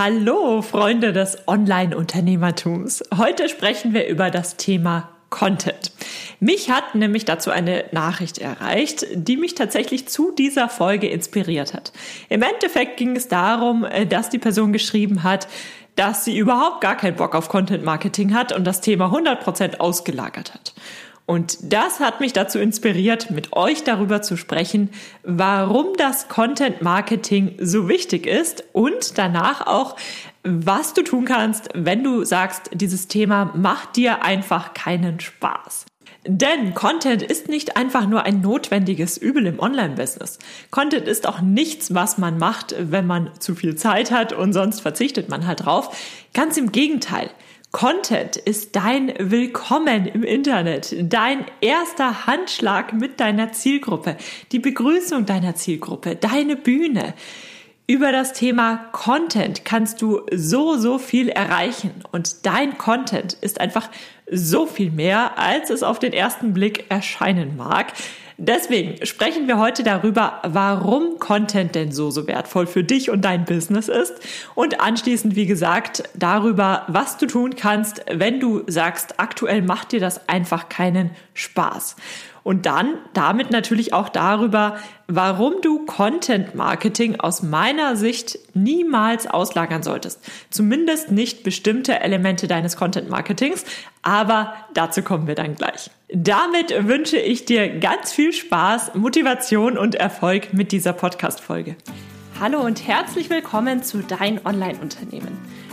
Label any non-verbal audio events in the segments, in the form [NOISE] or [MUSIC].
Hallo, Freunde des Online-Unternehmertums. Heute sprechen wir über das Thema Content. Mich hat nämlich dazu eine Nachricht erreicht, die mich tatsächlich zu dieser Folge inspiriert hat. Im Endeffekt ging es darum, äh, dass die Person geschrieben hat, dass sie überhaupt gar keinen Bock auf Content Marketing hat und das Thema 100% ausgelagert hat. Und das hat mich dazu inspiriert, mit euch darüber zu sprechen, warum das Content Marketing so wichtig ist und danach auch, was du tun kannst, wenn du sagst, dieses Thema macht dir einfach keinen Spaß. Denn Content ist nicht einfach nur ein notwendiges Übel im Online-Business. Content ist auch nichts, was man macht, wenn man zu viel Zeit hat und sonst verzichtet man halt drauf. Ganz im Gegenteil. Content ist dein Willkommen im Internet, dein erster Handschlag mit deiner Zielgruppe, die Begrüßung deiner Zielgruppe, deine Bühne. Über das Thema Content kannst du so, so viel erreichen und dein Content ist einfach so viel mehr, als es auf den ersten Blick erscheinen mag. Deswegen sprechen wir heute darüber, warum Content denn so, so wertvoll für dich und dein Business ist und anschließend, wie gesagt, darüber, was du tun kannst, wenn du sagst, aktuell macht dir das einfach keinen Spaß. Und dann damit natürlich auch darüber, warum du Content Marketing aus meiner Sicht niemals auslagern solltest. Zumindest nicht bestimmte Elemente deines Content Marketings, aber dazu kommen wir dann gleich. Damit wünsche ich dir ganz viel Spaß, Motivation und Erfolg mit dieser Podcast-Folge. Hallo und herzlich willkommen zu Dein Online-Unternehmen.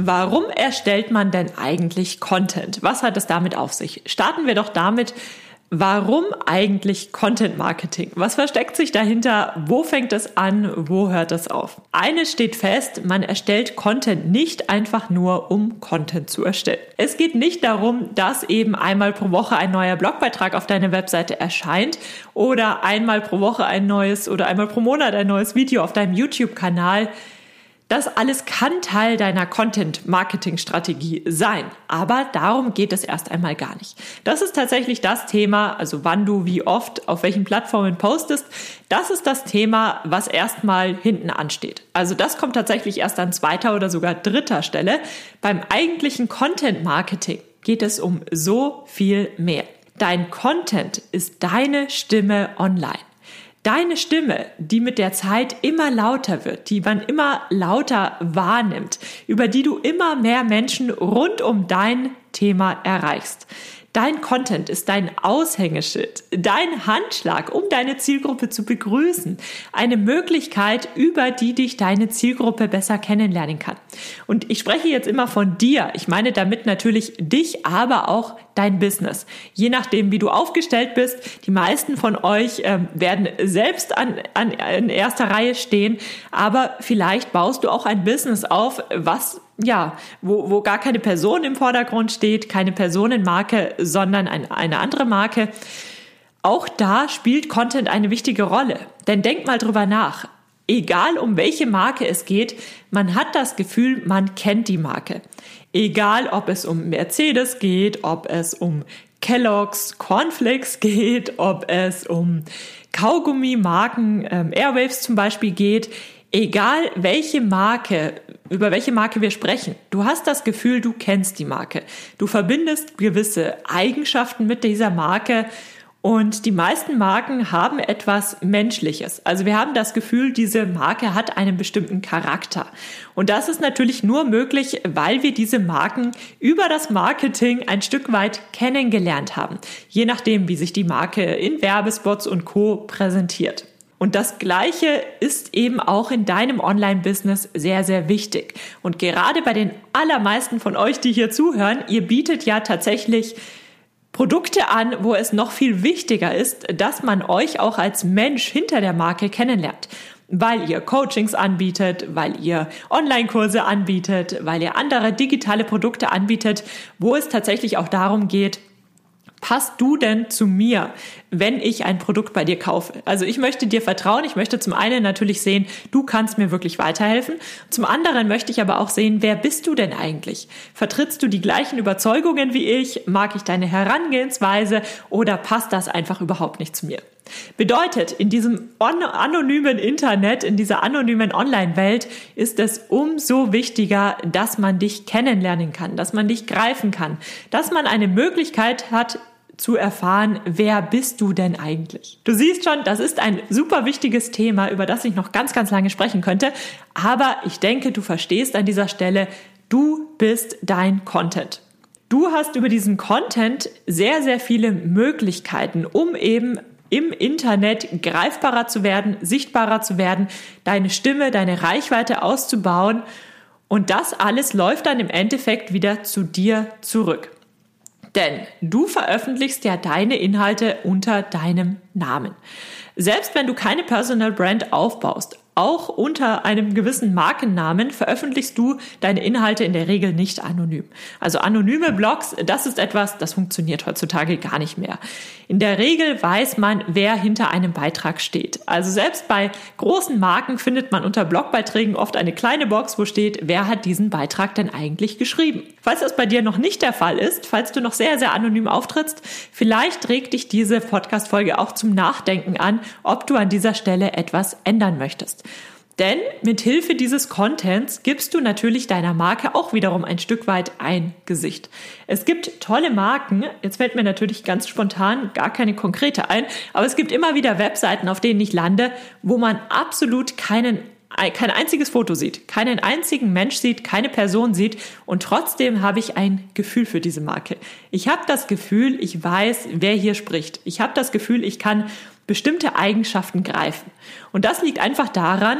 Warum erstellt man denn eigentlich Content? Was hat es damit auf sich? Starten wir doch damit, Warum eigentlich Content Marketing? Was versteckt sich dahinter? Wo fängt es an? Wo hört es auf? Eines steht fest, man erstellt Content nicht einfach nur, um Content zu erstellen. Es geht nicht darum, dass eben einmal pro Woche ein neuer Blogbeitrag auf deiner Webseite erscheint oder einmal pro Woche ein neues oder einmal pro Monat ein neues Video auf deinem YouTube-Kanal das alles kann Teil deiner Content-Marketing-Strategie sein, aber darum geht es erst einmal gar nicht. Das ist tatsächlich das Thema, also wann du wie oft auf welchen Plattformen postest, das ist das Thema, was erstmal hinten ansteht. Also das kommt tatsächlich erst an zweiter oder sogar dritter Stelle. Beim eigentlichen Content-Marketing geht es um so viel mehr. Dein Content ist deine Stimme online. Deine Stimme, die mit der Zeit immer lauter wird, die man immer lauter wahrnimmt, über die du immer mehr Menschen rund um dein Thema erreichst. Dein Content ist dein Aushängeschild, dein Handschlag, um deine Zielgruppe zu begrüßen. Eine Möglichkeit, über die dich deine Zielgruppe besser kennenlernen kann. Und ich spreche jetzt immer von dir. Ich meine damit natürlich dich, aber auch dein Business. Je nachdem, wie du aufgestellt bist, die meisten von euch ähm, werden selbst an, an in erster Reihe stehen, aber vielleicht baust du auch ein Business auf, was ja, wo, wo gar keine Person im Vordergrund steht, keine Personenmarke, sondern ein, eine andere Marke. Auch da spielt Content eine wichtige Rolle. Denn denk mal drüber nach. Egal um welche Marke es geht, man hat das Gefühl, man kennt die Marke. Egal, ob es um Mercedes geht, ob es um Kellogg's Cornflakes [LAUGHS] geht, ob es um Kaugummi-Marken, ähm, Airwaves zum Beispiel geht. Egal welche Marke, über welche Marke wir sprechen, du hast das Gefühl, du kennst die Marke. Du verbindest gewisse Eigenschaften mit dieser Marke und die meisten Marken haben etwas Menschliches. Also wir haben das Gefühl, diese Marke hat einen bestimmten Charakter. Und das ist natürlich nur möglich, weil wir diese Marken über das Marketing ein Stück weit kennengelernt haben. Je nachdem, wie sich die Marke in Werbespots und Co präsentiert. Und das Gleiche ist eben auch in deinem Online-Business sehr, sehr wichtig. Und gerade bei den allermeisten von euch, die hier zuhören, ihr bietet ja tatsächlich Produkte an, wo es noch viel wichtiger ist, dass man euch auch als Mensch hinter der Marke kennenlernt. weil ihr Coachings anbietet, weil ihr Online-Kurse anbietet, weil ihr andere digitale Produkte anbietet, wo es tatsächlich auch darum geht, passt du denn zu mir, wenn ich ein Produkt bei dir kaufe? Also ich möchte dir vertrauen. Ich möchte zum einen natürlich sehen, du kannst mir wirklich weiterhelfen. Zum anderen möchte ich aber auch sehen, wer bist du denn eigentlich? Vertrittst du die gleichen Überzeugungen wie ich? Mag ich deine Herangehensweise oder passt das einfach überhaupt nicht zu mir? Bedeutet, in diesem anonymen Internet, in dieser anonymen Online-Welt ist es umso wichtiger, dass man dich kennenlernen kann, dass man dich greifen kann, dass man eine Möglichkeit hat, zu erfahren, wer bist du denn eigentlich? Du siehst schon, das ist ein super wichtiges Thema, über das ich noch ganz, ganz lange sprechen könnte. Aber ich denke, du verstehst an dieser Stelle, du bist dein Content. Du hast über diesen Content sehr, sehr viele Möglichkeiten, um eben im Internet greifbarer zu werden, sichtbarer zu werden, deine Stimme, deine Reichweite auszubauen. Und das alles läuft dann im Endeffekt wieder zu dir zurück. Denn du veröffentlichst ja deine Inhalte unter deinem Namen. Selbst wenn du keine Personal Brand aufbaust, auch unter einem gewissen Markennamen veröffentlichst du deine Inhalte in der Regel nicht anonym. Also anonyme Blogs, das ist etwas, das funktioniert heutzutage gar nicht mehr. In der Regel weiß man, wer hinter einem Beitrag steht. Also selbst bei großen Marken findet man unter Blogbeiträgen oft eine kleine Box, wo steht, wer hat diesen Beitrag denn eigentlich geschrieben. Falls das bei dir noch nicht der Fall ist, falls du noch sehr, sehr anonym auftrittst, vielleicht regt dich diese Podcast-Folge auch zum Nachdenken an, ob du an dieser Stelle etwas ändern möchtest. Denn mit Hilfe dieses Contents gibst du natürlich deiner Marke auch wiederum ein Stück weit ein Gesicht. Es gibt tolle Marken, jetzt fällt mir natürlich ganz spontan gar keine konkrete ein, aber es gibt immer wieder Webseiten, auf denen ich lande, wo man absolut keinen kein einziges Foto sieht, keinen einzigen Mensch sieht, keine Person sieht und trotzdem habe ich ein Gefühl für diese Marke. Ich habe das Gefühl, ich weiß, wer hier spricht. Ich habe das Gefühl, ich kann bestimmte Eigenschaften greifen. Und das liegt einfach daran,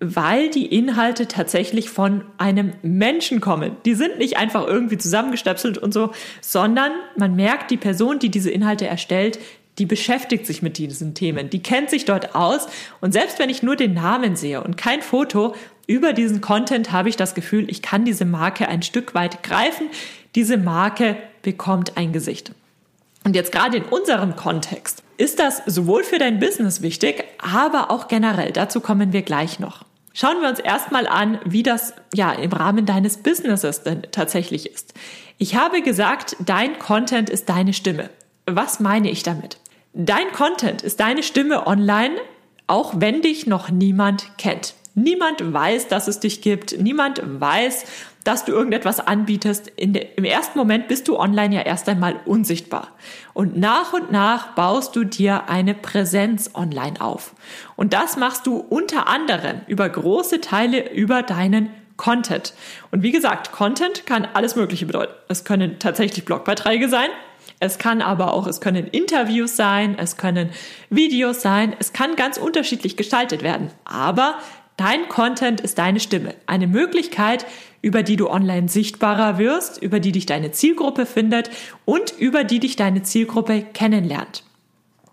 weil die Inhalte tatsächlich von einem Menschen kommen. Die sind nicht einfach irgendwie zusammengestöpselt und so, sondern man merkt, die Person, die diese Inhalte erstellt, die beschäftigt sich mit diesen Themen, die kennt sich dort aus und selbst wenn ich nur den Namen sehe und kein Foto über diesen Content, habe ich das Gefühl, ich kann diese Marke ein Stück weit greifen. Diese Marke bekommt ein Gesicht. Und jetzt gerade in unserem Kontext ist das sowohl für dein Business wichtig, aber auch generell. Dazu kommen wir gleich noch. Schauen wir uns erstmal an, wie das ja im Rahmen deines Businesses denn tatsächlich ist. Ich habe gesagt, dein Content ist deine Stimme. Was meine ich damit? Dein Content ist deine Stimme online, auch wenn dich noch niemand kennt. Niemand weiß, dass es dich gibt. Niemand weiß, dass du irgendetwas anbietest. Der, Im ersten Moment bist du online ja erst einmal unsichtbar. Und nach und nach baust du dir eine Präsenz online auf. Und das machst du unter anderem über große Teile über deinen Content. Und wie gesagt, Content kann alles Mögliche bedeuten. Es können tatsächlich Blogbeiträge sein. Es kann aber auch, es können Interviews sein, es können Videos sein, es kann ganz unterschiedlich gestaltet werden. Aber Dein Content ist deine Stimme. Eine Möglichkeit, über die du online sichtbarer wirst, über die dich deine Zielgruppe findet und über die dich deine Zielgruppe kennenlernt.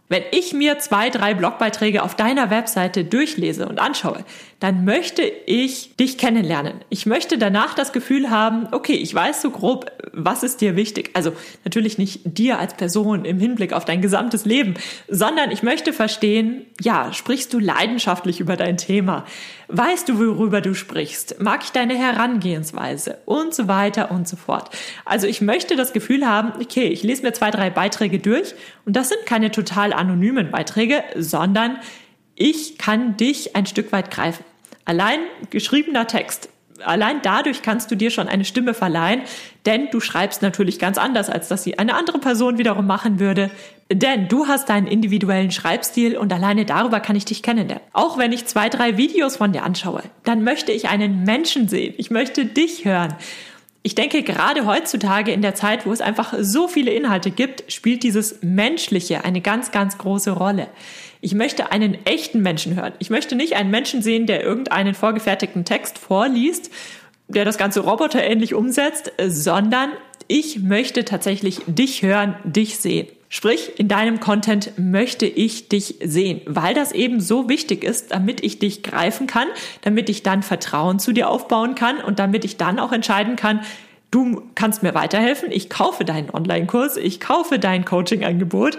Wenn ich mir zwei, drei Blogbeiträge auf deiner Webseite durchlese und anschaue, dann möchte ich dich kennenlernen. Ich möchte danach das Gefühl haben, okay, ich weiß so grob, was ist dir wichtig. Also natürlich nicht dir als Person im Hinblick auf dein gesamtes Leben, sondern ich möchte verstehen, ja, sprichst du leidenschaftlich über dein Thema? Weißt du, worüber du sprichst? Mag ich deine Herangehensweise? Und so weiter und so fort. Also ich möchte das Gefühl haben, okay, ich lese mir zwei, drei Beiträge durch und das sind keine total anonymen Beiträge, sondern ich kann dich ein Stück weit greifen. Allein geschriebener Text allein dadurch kannst du dir schon eine Stimme verleihen, denn du schreibst natürlich ganz anders, als dass sie eine andere Person wiederum machen würde. Denn du hast deinen individuellen Schreibstil und alleine darüber kann ich dich kennenlernen. Auch wenn ich zwei, drei Videos von dir anschaue, dann möchte ich einen Menschen sehen. Ich möchte dich hören. Ich denke, gerade heutzutage in der Zeit, wo es einfach so viele Inhalte gibt, spielt dieses Menschliche eine ganz, ganz große Rolle. Ich möchte einen echten Menschen hören. Ich möchte nicht einen Menschen sehen, der irgendeinen vorgefertigten Text vorliest, der das Ganze roboterähnlich umsetzt, sondern ich möchte tatsächlich dich hören, dich sehen. Sprich, in deinem Content möchte ich dich sehen, weil das eben so wichtig ist, damit ich dich greifen kann, damit ich dann Vertrauen zu dir aufbauen kann und damit ich dann auch entscheiden kann, du kannst mir weiterhelfen, ich kaufe deinen Online-Kurs, ich kaufe dein Coaching-Angebot,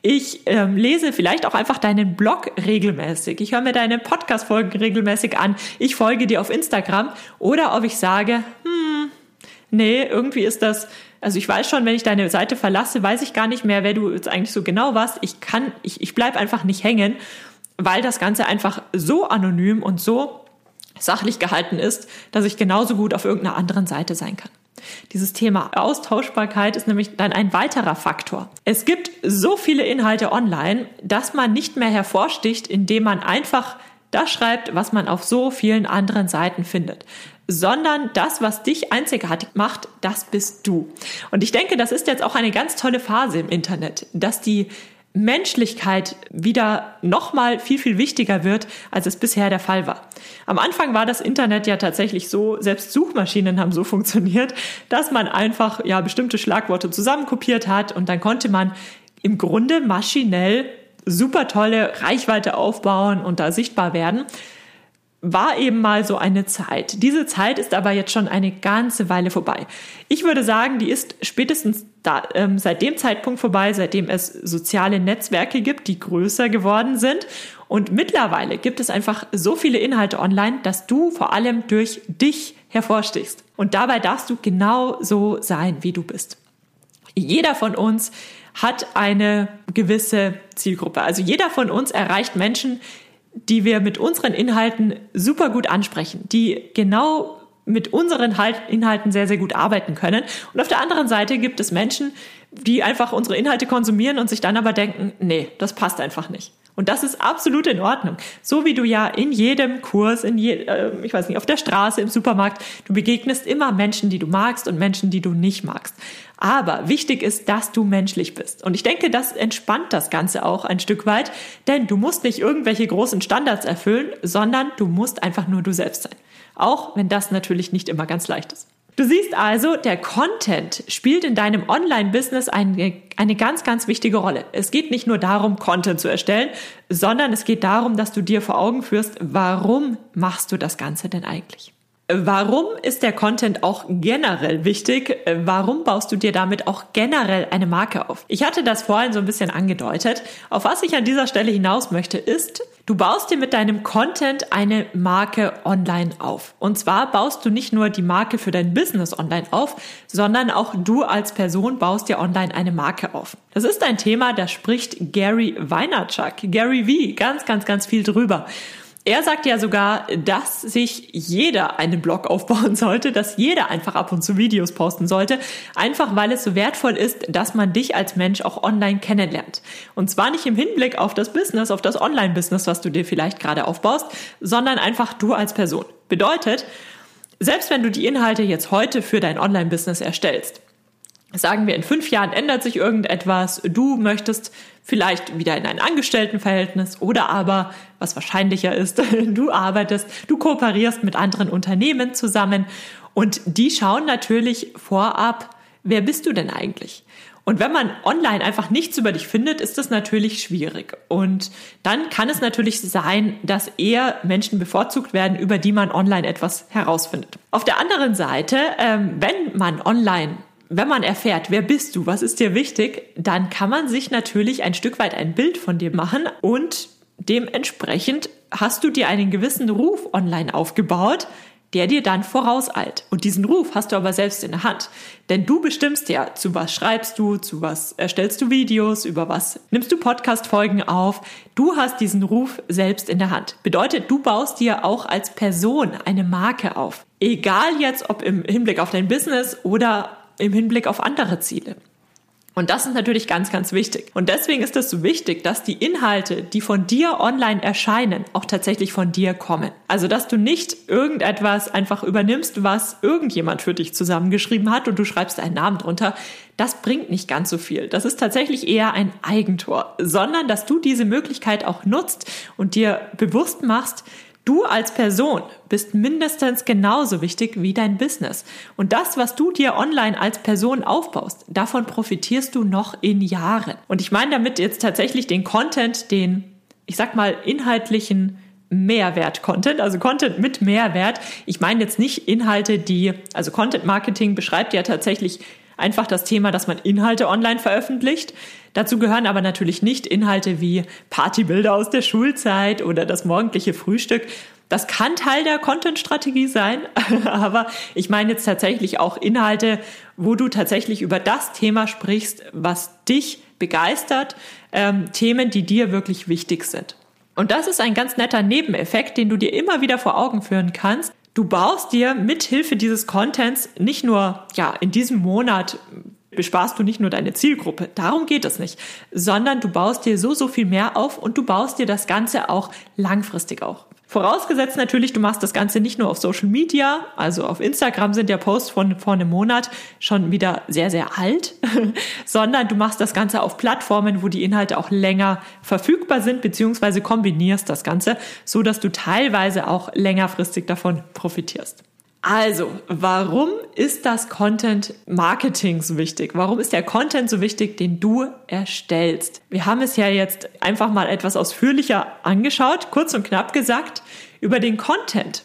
ich ähm, lese vielleicht auch einfach deinen Blog regelmäßig, ich höre mir deine Podcast-Folgen regelmäßig an, ich folge dir auf Instagram. Oder ob ich sage, hm, nee, irgendwie ist das, also ich weiß schon, wenn ich deine Seite verlasse, weiß ich gar nicht mehr, wer du jetzt eigentlich so genau warst. Ich kann, ich, ich bleib einfach nicht hängen, weil das Ganze einfach so anonym und so sachlich gehalten ist, dass ich genauso gut auf irgendeiner anderen Seite sein kann. Dieses Thema Austauschbarkeit ist nämlich dann ein weiterer Faktor. Es gibt so viele Inhalte online, dass man nicht mehr hervorsticht, indem man einfach das schreibt, was man auf so vielen anderen Seiten findet, sondern das, was dich einzigartig macht, das bist du. Und ich denke, das ist jetzt auch eine ganz tolle Phase im Internet, dass die Menschlichkeit wieder nochmal viel, viel wichtiger wird, als es bisher der Fall war. Am Anfang war das Internet ja tatsächlich so, selbst Suchmaschinen haben so funktioniert, dass man einfach ja bestimmte Schlagworte zusammenkopiert hat und dann konnte man im Grunde maschinell super tolle Reichweite aufbauen und da sichtbar werden war eben mal so eine Zeit. Diese Zeit ist aber jetzt schon eine ganze Weile vorbei. Ich würde sagen, die ist spätestens da, ähm, seit dem Zeitpunkt vorbei, seitdem es soziale Netzwerke gibt, die größer geworden sind. Und mittlerweile gibt es einfach so viele Inhalte online, dass du vor allem durch dich hervorstichst. Und dabei darfst du genau so sein, wie du bist. Jeder von uns hat eine gewisse Zielgruppe. Also jeder von uns erreicht Menschen, die wir mit unseren Inhalten super gut ansprechen, die genau mit unseren halt-, Inhalten sehr, sehr gut arbeiten können. Und auf der anderen Seite gibt es Menschen, die einfach unsere Inhalte konsumieren und sich dann aber denken, nee, das passt einfach nicht. Und das ist absolut in Ordnung. So wie du ja in jedem Kurs, in je, äh, ich weiß nicht, auf der Straße, im Supermarkt, du begegnest immer Menschen, die du magst und Menschen, die du nicht magst. Aber wichtig ist, dass du menschlich bist. Und ich denke, das entspannt das Ganze auch ein Stück weit, denn du musst nicht irgendwelche großen Standards erfüllen, sondern du musst einfach nur du selbst sein. Auch wenn das natürlich nicht immer ganz leicht ist. Du siehst also, der Content spielt in deinem Online-Business eine, eine ganz, ganz wichtige Rolle. Es geht nicht nur darum, Content zu erstellen, sondern es geht darum, dass du dir vor Augen führst, warum machst du das Ganze denn eigentlich? Warum ist der Content auch generell wichtig? Warum baust du dir damit auch generell eine Marke auf? Ich hatte das vorhin so ein bisschen angedeutet. Auf was ich an dieser Stelle hinaus möchte, ist, du baust dir mit deinem Content eine Marke online auf. Und zwar baust du nicht nur die Marke für dein Business online auf, sondern auch du als Person baust dir online eine Marke auf. Das ist ein Thema, da spricht Gary Vaynerchuk, Gary V, ganz, ganz, ganz viel drüber. Er sagt ja sogar, dass sich jeder einen Blog aufbauen sollte, dass jeder einfach ab und zu Videos posten sollte, einfach weil es so wertvoll ist, dass man dich als Mensch auch online kennenlernt. Und zwar nicht im Hinblick auf das Business, auf das Online-Business, was du dir vielleicht gerade aufbaust, sondern einfach du als Person. Bedeutet, selbst wenn du die Inhalte jetzt heute für dein Online-Business erstellst, sagen wir, in fünf Jahren ändert sich irgendetwas, du möchtest vielleicht wieder in ein Angestelltenverhältnis oder aber, was wahrscheinlicher ist, [LAUGHS] du arbeitest, du kooperierst mit anderen Unternehmen zusammen und die schauen natürlich vorab, wer bist du denn eigentlich? Und wenn man online einfach nichts über dich findet, ist das natürlich schwierig. Und dann kann es natürlich sein, dass eher Menschen bevorzugt werden, über die man online etwas herausfindet. Auf der anderen Seite, ähm, wenn man online wenn man erfährt, wer bist du, was ist dir wichtig, dann kann man sich natürlich ein Stück weit ein Bild von dir machen und dementsprechend hast du dir einen gewissen Ruf online aufgebaut, der dir dann vorauseilt. Und diesen Ruf hast du aber selbst in der Hand. Denn du bestimmst ja, zu was schreibst du, zu was erstellst du Videos, über was nimmst du Podcast-Folgen auf. Du hast diesen Ruf selbst in der Hand. Bedeutet, du baust dir auch als Person eine Marke auf. Egal jetzt, ob im Hinblick auf dein Business oder im Hinblick auf andere Ziele. Und das ist natürlich ganz, ganz wichtig. Und deswegen ist es so wichtig, dass die Inhalte, die von dir online erscheinen, auch tatsächlich von dir kommen. Also, dass du nicht irgendetwas einfach übernimmst, was irgendjemand für dich zusammengeschrieben hat und du schreibst einen Namen drunter. Das bringt nicht ganz so viel. Das ist tatsächlich eher ein Eigentor, sondern dass du diese Möglichkeit auch nutzt und dir bewusst machst, Du als Person bist mindestens genauso wichtig wie dein Business. Und das, was du dir online als Person aufbaust, davon profitierst du noch in Jahren. Und ich meine damit jetzt tatsächlich den Content, den, ich sag mal, inhaltlichen Mehrwert-Content, also Content mit Mehrwert. Ich meine jetzt nicht Inhalte, die, also Content Marketing beschreibt ja tatsächlich einfach das Thema, dass man Inhalte online veröffentlicht. Dazu gehören aber natürlich nicht Inhalte wie Partybilder aus der Schulzeit oder das morgendliche Frühstück. Das kann Teil der Content-Strategie sein, [LAUGHS] aber ich meine jetzt tatsächlich auch Inhalte, wo du tatsächlich über das Thema sprichst, was dich begeistert, ähm, Themen, die dir wirklich wichtig sind. Und das ist ein ganz netter Nebeneffekt, den du dir immer wieder vor Augen führen kannst, Du baust dir mit Hilfe dieses Contents nicht nur, ja, in diesem Monat besparst du nicht nur deine Zielgruppe, darum geht es nicht, sondern du baust dir so, so viel mehr auf und du baust dir das Ganze auch langfristig auch. Vorausgesetzt natürlich, du machst das Ganze nicht nur auf Social Media, also auf Instagram sind ja Posts von vor einem Monat schon wieder sehr, sehr alt, [LAUGHS] sondern du machst das Ganze auf Plattformen, wo die Inhalte auch länger verfügbar sind, beziehungsweise kombinierst das Ganze, so dass du teilweise auch längerfristig davon profitierst. Also, warum ist das Content Marketing so wichtig? Warum ist der Content so wichtig, den du erstellst? Wir haben es ja jetzt einfach mal etwas ausführlicher angeschaut, kurz und knapp gesagt. Über den Content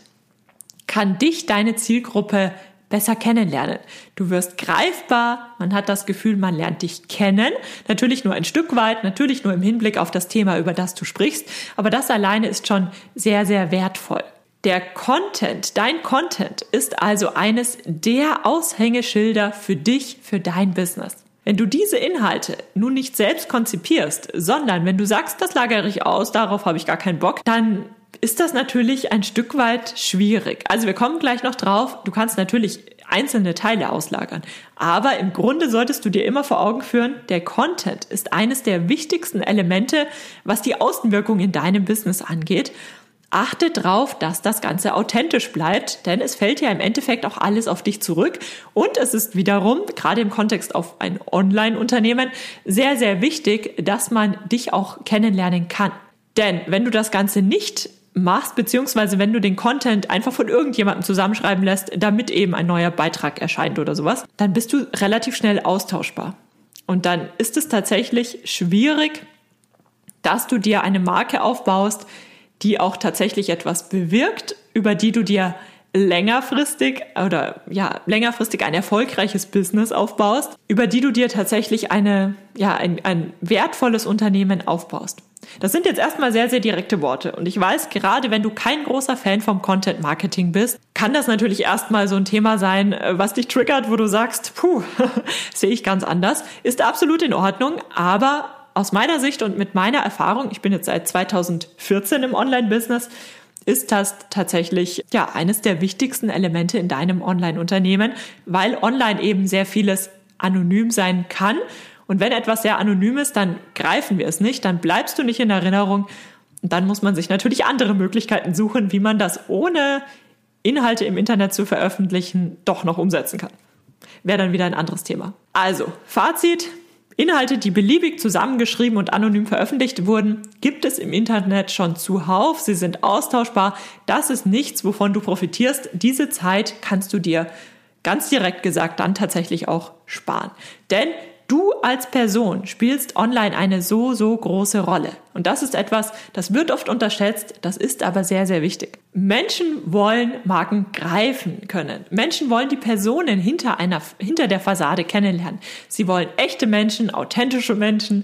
kann dich deine Zielgruppe besser kennenlernen. Du wirst greifbar, man hat das Gefühl, man lernt dich kennen. Natürlich nur ein Stück weit, natürlich nur im Hinblick auf das Thema, über das du sprichst, aber das alleine ist schon sehr, sehr wertvoll. Der Content, dein Content ist also eines der Aushängeschilder für dich, für dein Business. Wenn du diese Inhalte nun nicht selbst konzipierst, sondern wenn du sagst, das lagere ich aus, darauf habe ich gar keinen Bock, dann ist das natürlich ein Stück weit schwierig. Also wir kommen gleich noch drauf. Du kannst natürlich einzelne Teile auslagern. Aber im Grunde solltest du dir immer vor Augen führen, der Content ist eines der wichtigsten Elemente, was die Außenwirkung in deinem Business angeht. Achte drauf, dass das Ganze authentisch bleibt, denn es fällt ja im Endeffekt auch alles auf dich zurück. Und es ist wiederum, gerade im Kontext auf ein Online-Unternehmen, sehr, sehr wichtig, dass man dich auch kennenlernen kann. Denn wenn du das Ganze nicht machst, beziehungsweise wenn du den Content einfach von irgendjemandem zusammenschreiben lässt, damit eben ein neuer Beitrag erscheint oder sowas, dann bist du relativ schnell austauschbar. Und dann ist es tatsächlich schwierig, dass du dir eine Marke aufbaust, die auch tatsächlich etwas bewirkt, über die du dir längerfristig oder ja, längerfristig ein erfolgreiches Business aufbaust, über die du dir tatsächlich eine, ja, ein, ein wertvolles Unternehmen aufbaust. Das sind jetzt erstmal sehr, sehr direkte Worte. Und ich weiß, gerade wenn du kein großer Fan vom Content Marketing bist, kann das natürlich erstmal so ein Thema sein, äh, was dich triggert, wo du sagst, puh, [LAUGHS] sehe ich ganz anders. Ist absolut in Ordnung, aber aus meiner Sicht und mit meiner Erfahrung, ich bin jetzt seit 2014 im Online-Business, ist das tatsächlich ja eines der wichtigsten Elemente in deinem Online-Unternehmen, weil online eben sehr vieles anonym sein kann. Und wenn etwas sehr anonym ist, dann greifen wir es nicht, dann bleibst du nicht in Erinnerung. Und dann muss man sich natürlich andere Möglichkeiten suchen, wie man das ohne Inhalte im Internet zu veröffentlichen doch noch umsetzen kann. Wäre dann wieder ein anderes Thema. Also, Fazit, Inhalte, die beliebig zusammengeschrieben und anonym veröffentlicht wurden, gibt es im Internet schon zuhauf. Sie sind austauschbar. Das ist nichts, wovon du profitierst. Diese Zeit kannst du dir ganz direkt gesagt dann tatsächlich auch sparen. Denn Du als Person spielst online eine so, so große Rolle. Und das ist etwas, das wird oft unterschätzt, das ist aber sehr, sehr wichtig. Menschen wollen Marken greifen können. Menschen wollen die Personen hinter einer, hinter der Fassade kennenlernen. Sie wollen echte Menschen, authentische Menschen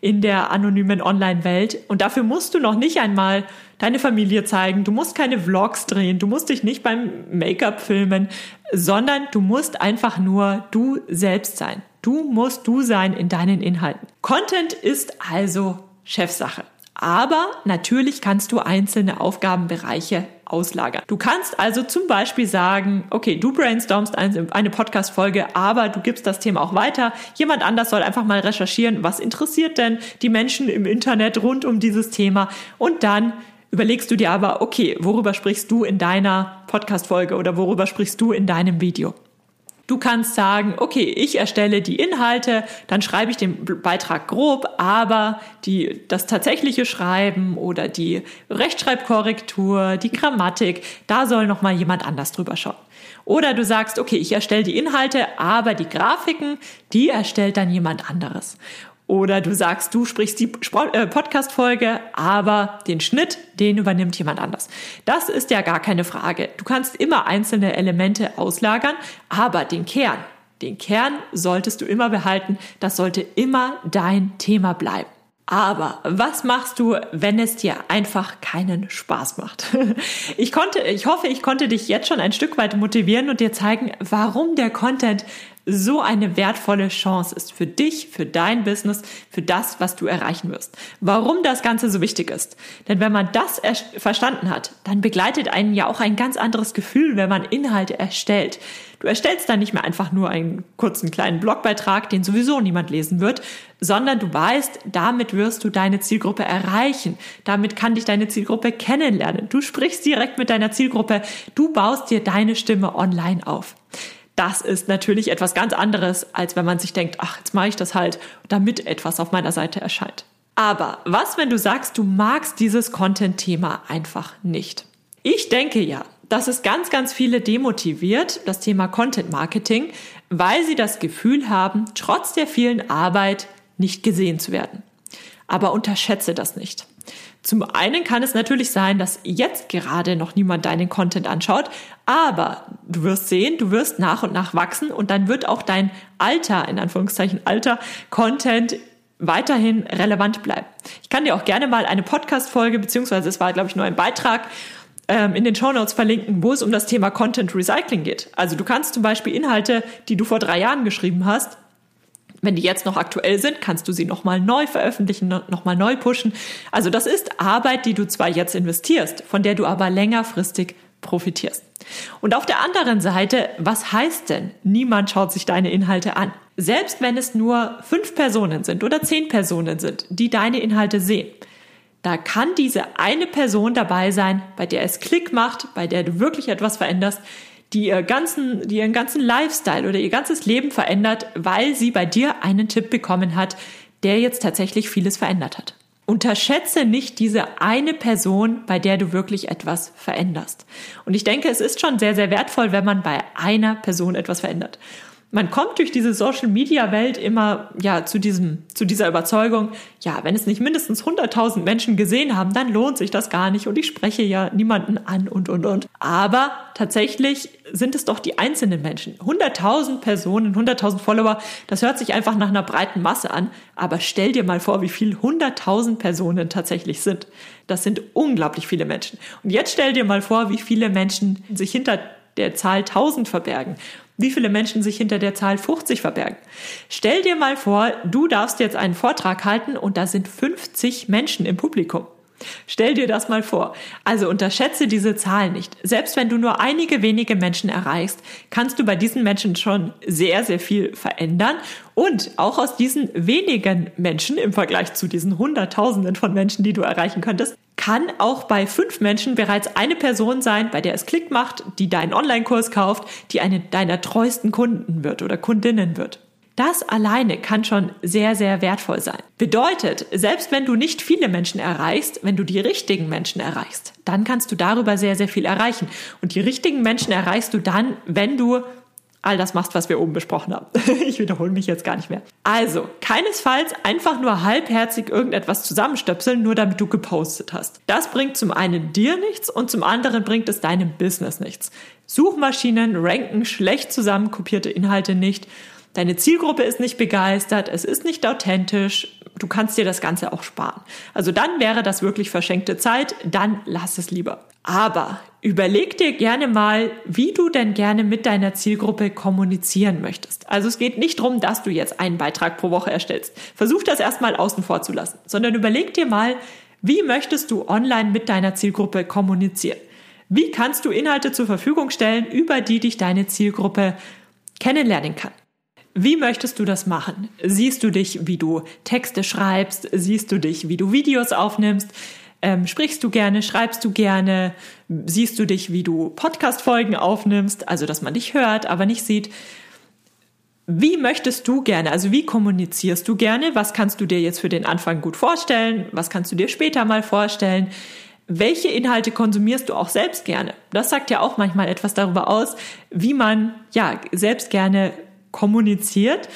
in der anonymen Online-Welt. Und dafür musst du noch nicht einmal deine Familie zeigen. Du musst keine Vlogs drehen. Du musst dich nicht beim Make-up filmen, sondern du musst einfach nur du selbst sein. Du musst du sein in deinen Inhalten. Content ist also Chefsache. Aber natürlich kannst du einzelne Aufgabenbereiche auslagern. Du kannst also zum Beispiel sagen, okay, du brainstormst eine Podcast-Folge, aber du gibst das Thema auch weiter. Jemand anders soll einfach mal recherchieren, was interessiert denn die Menschen im Internet rund um dieses Thema und dann überlegst du dir aber, okay, worüber sprichst du in deiner Podcast-Folge oder worüber sprichst du in deinem Video? Du kannst sagen, okay, ich erstelle die Inhalte, dann schreibe ich den Beitrag grob, aber die, das tatsächliche Schreiben oder die Rechtschreibkorrektur, die Grammatik, da soll noch mal jemand anders drüber schauen. Oder du sagst, okay, ich erstelle die Inhalte, aber die Grafiken, die erstellt dann jemand anderes. Oder du sagst, du sprichst die äh, Podcast-Folge, aber den Schnitt, den übernimmt jemand anders. Das ist ja gar keine Frage. Du kannst immer einzelne Elemente auslagern, aber den Kern, den Kern solltest du immer behalten. Das sollte immer dein Thema bleiben. Aber was machst du, wenn es dir einfach keinen Spaß macht? [LAUGHS] Ich konnte, ich hoffe, ich konnte dich jetzt schon ein Stück weit motivieren und dir zeigen, warum der Content so eine wertvolle Chance ist für dich, für dein Business, für das, was du erreichen wirst. Warum das Ganze so wichtig ist. Denn wenn man das verstanden hat, dann begleitet einen ja auch ein ganz anderes Gefühl, wenn man Inhalte erstellt. Du erstellst dann nicht mehr einfach nur einen kurzen kleinen Blogbeitrag, den sowieso niemand lesen wird, sondern du weißt, damit wirst du deine Zielgruppe erreichen. Damit kann dich deine Zielgruppe kennenlernen. Du sprichst direkt mit deiner Zielgruppe. Du baust dir deine Stimme online auf. Das ist natürlich etwas ganz anderes, als wenn man sich denkt, ach, jetzt mache ich das halt, damit etwas auf meiner Seite erscheint. Aber was, wenn du sagst, du magst dieses Content-Thema einfach nicht? Ich denke ja, dass es ganz, ganz viele demotiviert, das Thema Content Marketing, weil sie das Gefühl haben, trotz der vielen Arbeit nicht gesehen zu werden. Aber unterschätze das nicht. Zum einen kann es natürlich sein, dass jetzt gerade noch niemand deinen Content anschaut, aber du wirst sehen, du wirst nach und nach wachsen und dann wird auch dein alter, in Anführungszeichen alter Content weiterhin relevant bleiben. Ich kann dir auch gerne mal eine Podcast-Folge, beziehungsweise es war, glaube ich, nur ein Beitrag, ähm, in den Show Notes verlinken, wo es um das Thema Content Recycling geht. Also du kannst zum Beispiel Inhalte, die du vor drei Jahren geschrieben hast, wenn die jetzt noch aktuell sind, kannst du sie nochmal neu veröffentlichen, nochmal neu pushen. Also das ist Arbeit, die du zwar jetzt investierst, von der du aber längerfristig profitierst. Und auf der anderen Seite, was heißt denn, niemand schaut sich deine Inhalte an? Selbst wenn es nur fünf Personen sind oder zehn Personen sind, die deine Inhalte sehen, da kann diese eine Person dabei sein, bei der es Klick macht, bei der du wirklich etwas veränderst, die, ihr ganzen, die ihren ganzen Lifestyle oder ihr ganzes Leben verändert, weil sie bei dir einen Tipp bekommen hat, der jetzt tatsächlich vieles verändert hat. Unterschätze nicht diese eine Person, bei der du wirklich etwas veränderst. Und ich denke, es ist schon sehr, sehr wertvoll, wenn man bei einer Person etwas verändert man kommt durch diese Social Media Welt immer ja zu diesem zu dieser Überzeugung, ja, wenn es nicht mindestens 100.000 Menschen gesehen haben, dann lohnt sich das gar nicht und ich spreche ja niemanden an und und und. Aber tatsächlich sind es doch die einzelnen Menschen. 100.000 Personen, 100.000 Follower, das hört sich einfach nach einer breiten Masse an, aber stell dir mal vor, wie viel 100.000 Personen tatsächlich sind. Das sind unglaublich viele Menschen. Und jetzt stell dir mal vor, wie viele Menschen sich hinter der Zahl 1000 verbergen wie viele Menschen sich hinter der Zahl 50 verbergen. Stell dir mal vor, du darfst jetzt einen Vortrag halten und da sind 50 Menschen im Publikum. Stell dir das mal vor. Also unterschätze diese Zahl nicht. Selbst wenn du nur einige wenige Menschen erreichst, kannst du bei diesen Menschen schon sehr, sehr viel verändern. Und auch aus diesen wenigen Menschen im Vergleich zu diesen Hunderttausenden von Menschen, die du erreichen könntest, kann auch bei fünf Menschen bereits eine Person sein, bei der es Klick macht, die deinen Online-Kurs kauft, die eine deiner treuesten Kunden wird oder Kundinnen wird. Das alleine kann schon sehr, sehr wertvoll sein. Bedeutet, selbst wenn du nicht viele Menschen erreichst, wenn du die richtigen Menschen erreichst, dann kannst du darüber sehr, sehr viel erreichen. Und die richtigen Menschen erreichst du dann, wenn du all das machst, was wir oben besprochen haben. [LAUGHS] ich wiederhole mich jetzt gar nicht mehr. Also, keinesfalls einfach nur halbherzig irgendetwas zusammenstöpseln, nur damit du gepostet hast. Das bringt zum einen dir nichts und zum anderen bringt es deinem Business nichts. Suchmaschinen ranken schlecht zusammenkopierte Inhalte nicht Deine Zielgruppe ist nicht begeistert, es ist nicht authentisch, du kannst dir das Ganze auch sparen. Also dann wäre das wirklich verschenkte Zeit, dann lass es lieber. Aber überleg dir gerne mal, wie du denn gerne mit deiner Zielgruppe kommunizieren möchtest. Also es geht nicht darum, dass du jetzt einen Beitrag pro Woche erstellst. Versuch das erstmal außen vor zu lassen, sondern überleg dir mal, wie möchtest du online mit deiner Zielgruppe kommunizieren? Wie kannst du Inhalte zur Verfügung stellen, über die dich deine Zielgruppe kennenlernen kann? Wie möchtest du das machen? Siehst du dich, wie du Texte schreibst? Siehst du dich, wie du Videos aufnimmst? Ähm, sprichst du gerne? Schreibst du gerne? Siehst du dich, wie du Podcast-Folgen aufnimmst? Also, dass man dich hört, aber nicht sieht. Wie möchtest du gerne, also wie kommunizierst du gerne? Was kannst du dir jetzt für den Anfang gut vorstellen? Was kannst du dir später mal vorstellen? Welche Inhalte konsumierst du auch selbst gerne? Das sagt ja auch manchmal etwas darüber aus, wie man ja selbst gerne kommuniziert.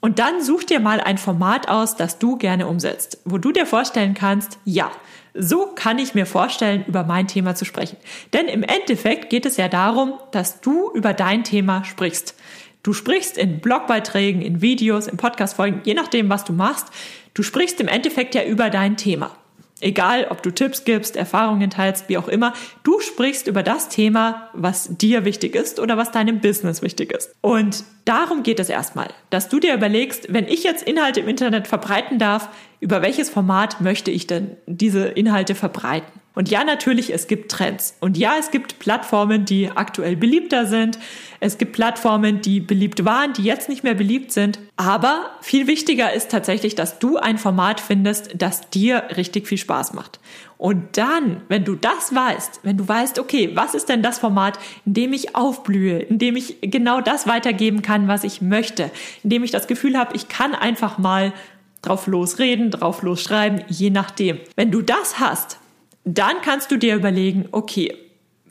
Und dann such dir mal ein Format aus, das du gerne umsetzt, wo du dir vorstellen kannst, ja, so kann ich mir vorstellen, über mein Thema zu sprechen. Denn im Endeffekt geht es ja darum, dass du über dein Thema sprichst. Du sprichst in Blogbeiträgen, in Videos, in Podcastfolgen, je nachdem, was du machst. Du sprichst im Endeffekt ja über dein Thema. Egal, ob du Tipps gibst, Erfahrungen teilst, wie auch immer, du sprichst über das Thema, was dir wichtig ist oder was deinem Business wichtig ist. Und darum geht es erstmal, dass du dir überlegst, wenn ich jetzt Inhalte im Internet verbreiten darf, über welches Format möchte ich denn diese Inhalte verbreiten? Und ja, natürlich, es gibt Trends. Und ja, es gibt Plattformen, die aktuell beliebter sind. Es gibt Plattformen, die beliebt waren, die jetzt nicht mehr beliebt sind. Aber viel wichtiger ist tatsächlich, dass du ein Format findest, das dir richtig viel Spaß macht. Und dann, wenn du das weißt, wenn du weißt, okay, was ist denn das Format, in dem ich aufblühe, in dem ich genau das weitergeben kann, was ich möchte, in dem ich das Gefühl habe, ich kann einfach mal drauf losreden, drauf losschreiben, je nachdem. Wenn du das hast, dann kannst du dir überlegen, okay,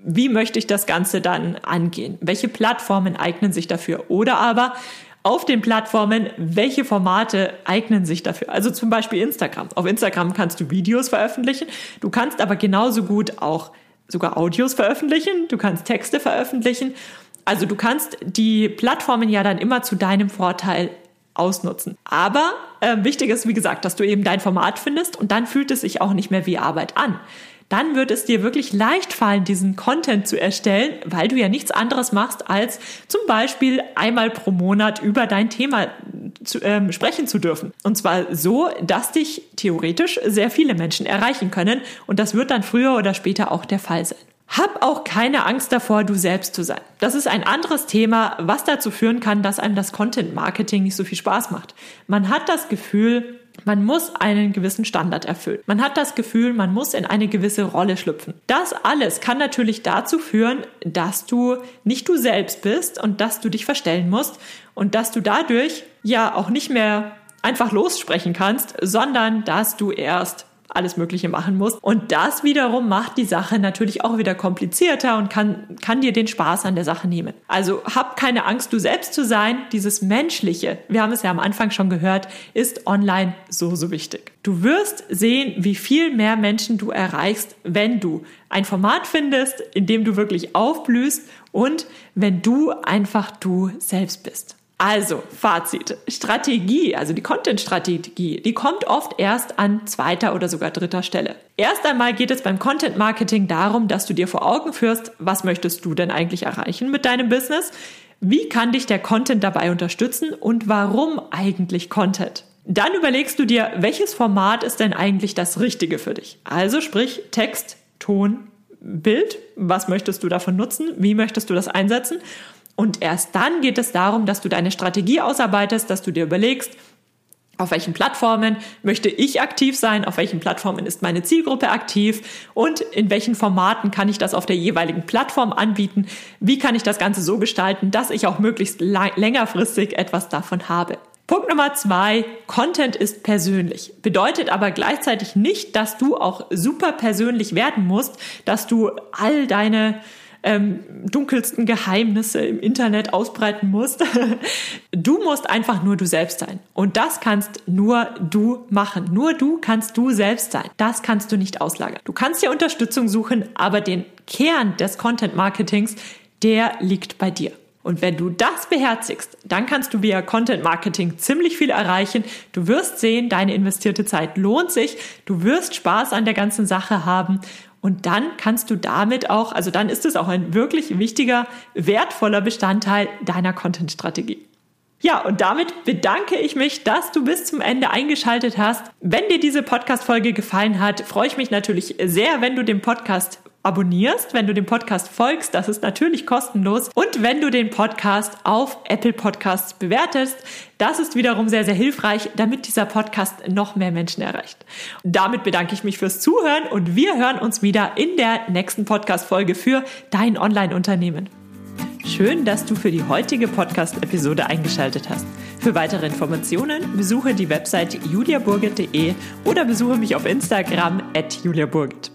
wie möchte ich das Ganze dann angehen? Welche Plattformen eignen sich dafür? Oder aber auf den Plattformen, welche Formate eignen sich dafür? Also zum Beispiel Instagram. Auf Instagram kannst du Videos veröffentlichen. Du kannst aber genauso gut auch sogar Audios veröffentlichen. Du kannst Texte veröffentlichen. Also du kannst die Plattformen ja dann immer zu deinem Vorteil ausnutzen. Aber äh, wichtig ist, wie gesagt, dass du eben dein Format findest und dann fühlt es sich auch nicht mehr wie Arbeit an. Dann wird es dir wirklich leicht fallen, diesen Content zu erstellen, weil du ja nichts anderes machst, als zum Beispiel einmal pro Monat über dein Thema zu, ähm, sprechen zu dürfen. Und zwar so, dass dich theoretisch sehr viele Menschen erreichen können. Und das wird dann früher oder später auch der Fall sein. Hab auch keine Angst davor, du selbst zu sein. Das ist ein anderes Thema, was dazu führen kann, dass einem das Content Marketing nicht so viel Spaß macht. Man hat das Gefühl, man muss einen gewissen Standard erfüllen. Man hat das Gefühl, man muss in eine gewisse Rolle schlüpfen. Das alles kann natürlich dazu führen, dass du nicht du selbst bist und dass du dich verstellen musst und dass du dadurch ja auch nicht mehr einfach lossprechen kannst, sondern dass du erst alles Mögliche machen musst. Und das wiederum macht die Sache natürlich auch wieder komplizierter und kann, kann dir den Spaß an der Sache nehmen. Also hab keine Angst, du selbst zu sein. Dieses Menschliche, wir haben es ja am Anfang schon gehört, ist online so, so wichtig. Du wirst sehen, wie viel mehr Menschen du erreichst, wenn du ein Format findest, in dem du wirklich aufblühst und wenn du einfach du selbst bist. Also, Fazit. Strategie, also die Content-Strategie, die kommt oft erst an zweiter oder sogar dritter Stelle. Erst einmal geht es beim Content-Marketing darum, dass du dir vor Augen führst, was möchtest du denn eigentlich erreichen mit deinem Business? Wie kann dich der Content dabei unterstützen und warum eigentlich Content? Dann überlegst du dir, welches Format ist denn eigentlich das Richtige für dich? Also sprich Text, Ton, Bild. Was möchtest du davon nutzen? Wie möchtest du das einsetzen? Und erst dann geht es darum, dass du deine Strategie ausarbeitest, dass du dir überlegst, auf welchen Plattformen möchte ich aktiv sein, auf welchen Plattformen ist meine Zielgruppe aktiv und in welchen Formaten kann ich das auf der jeweiligen Plattform anbieten, wie kann ich das Ganze so gestalten, dass ich auch möglichst längerfristig etwas davon habe. Punkt Nummer zwei, Content ist persönlich. Bedeutet aber gleichzeitig nicht, dass du auch super persönlich werden musst, dass du all deine ähm, dunkelsten Geheimnisse im Internet ausbreiten musst. [LAUGHS] Du musst einfach nur du selbst sein. Und das kannst nur du machen. Nur du kannst du selbst sein. Das kannst du nicht auslagern. Du kannst dir Unterstützung suchen, aber den Kern des Content Marketings, der liegt bei dir. Und wenn du das beherzigst, dann kannst du via Content Marketing ziemlich viel erreichen. Du wirst sehen, deine investierte Zeit lohnt sich. Du wirst Spaß an der ganzen Sache haben. Und dann kannst du damit auch, also dann ist es auch ein wirklich wichtiger, wertvoller Bestandteil deiner Content-Strategie. Ja, und damit bedanke ich mich, dass du bis zum Ende eingeschaltet hast. Wenn dir diese Podcast-Folge gefallen hat, freue ich mich natürlich sehr, wenn du den Podcast abonnierst, wenn du dem Podcast folgst. Das ist natürlich kostenlos. Und wenn du den Podcast auf Apple Podcasts bewertest, das ist wiederum sehr, sehr hilfreich, damit dieser Podcast noch mehr Menschen erreicht. Damit bedanke ich mich fürs Zuhören und wir hören uns wieder in der nächsten Podcast-Folge für dein Online-Unternehmen. Schön, dass du für die heutige Podcast-Episode eingeschaltet hast. Für weitere Informationen besuche die Website juliaburgit.de oder besuche mich auf Instagram at juliaburgit.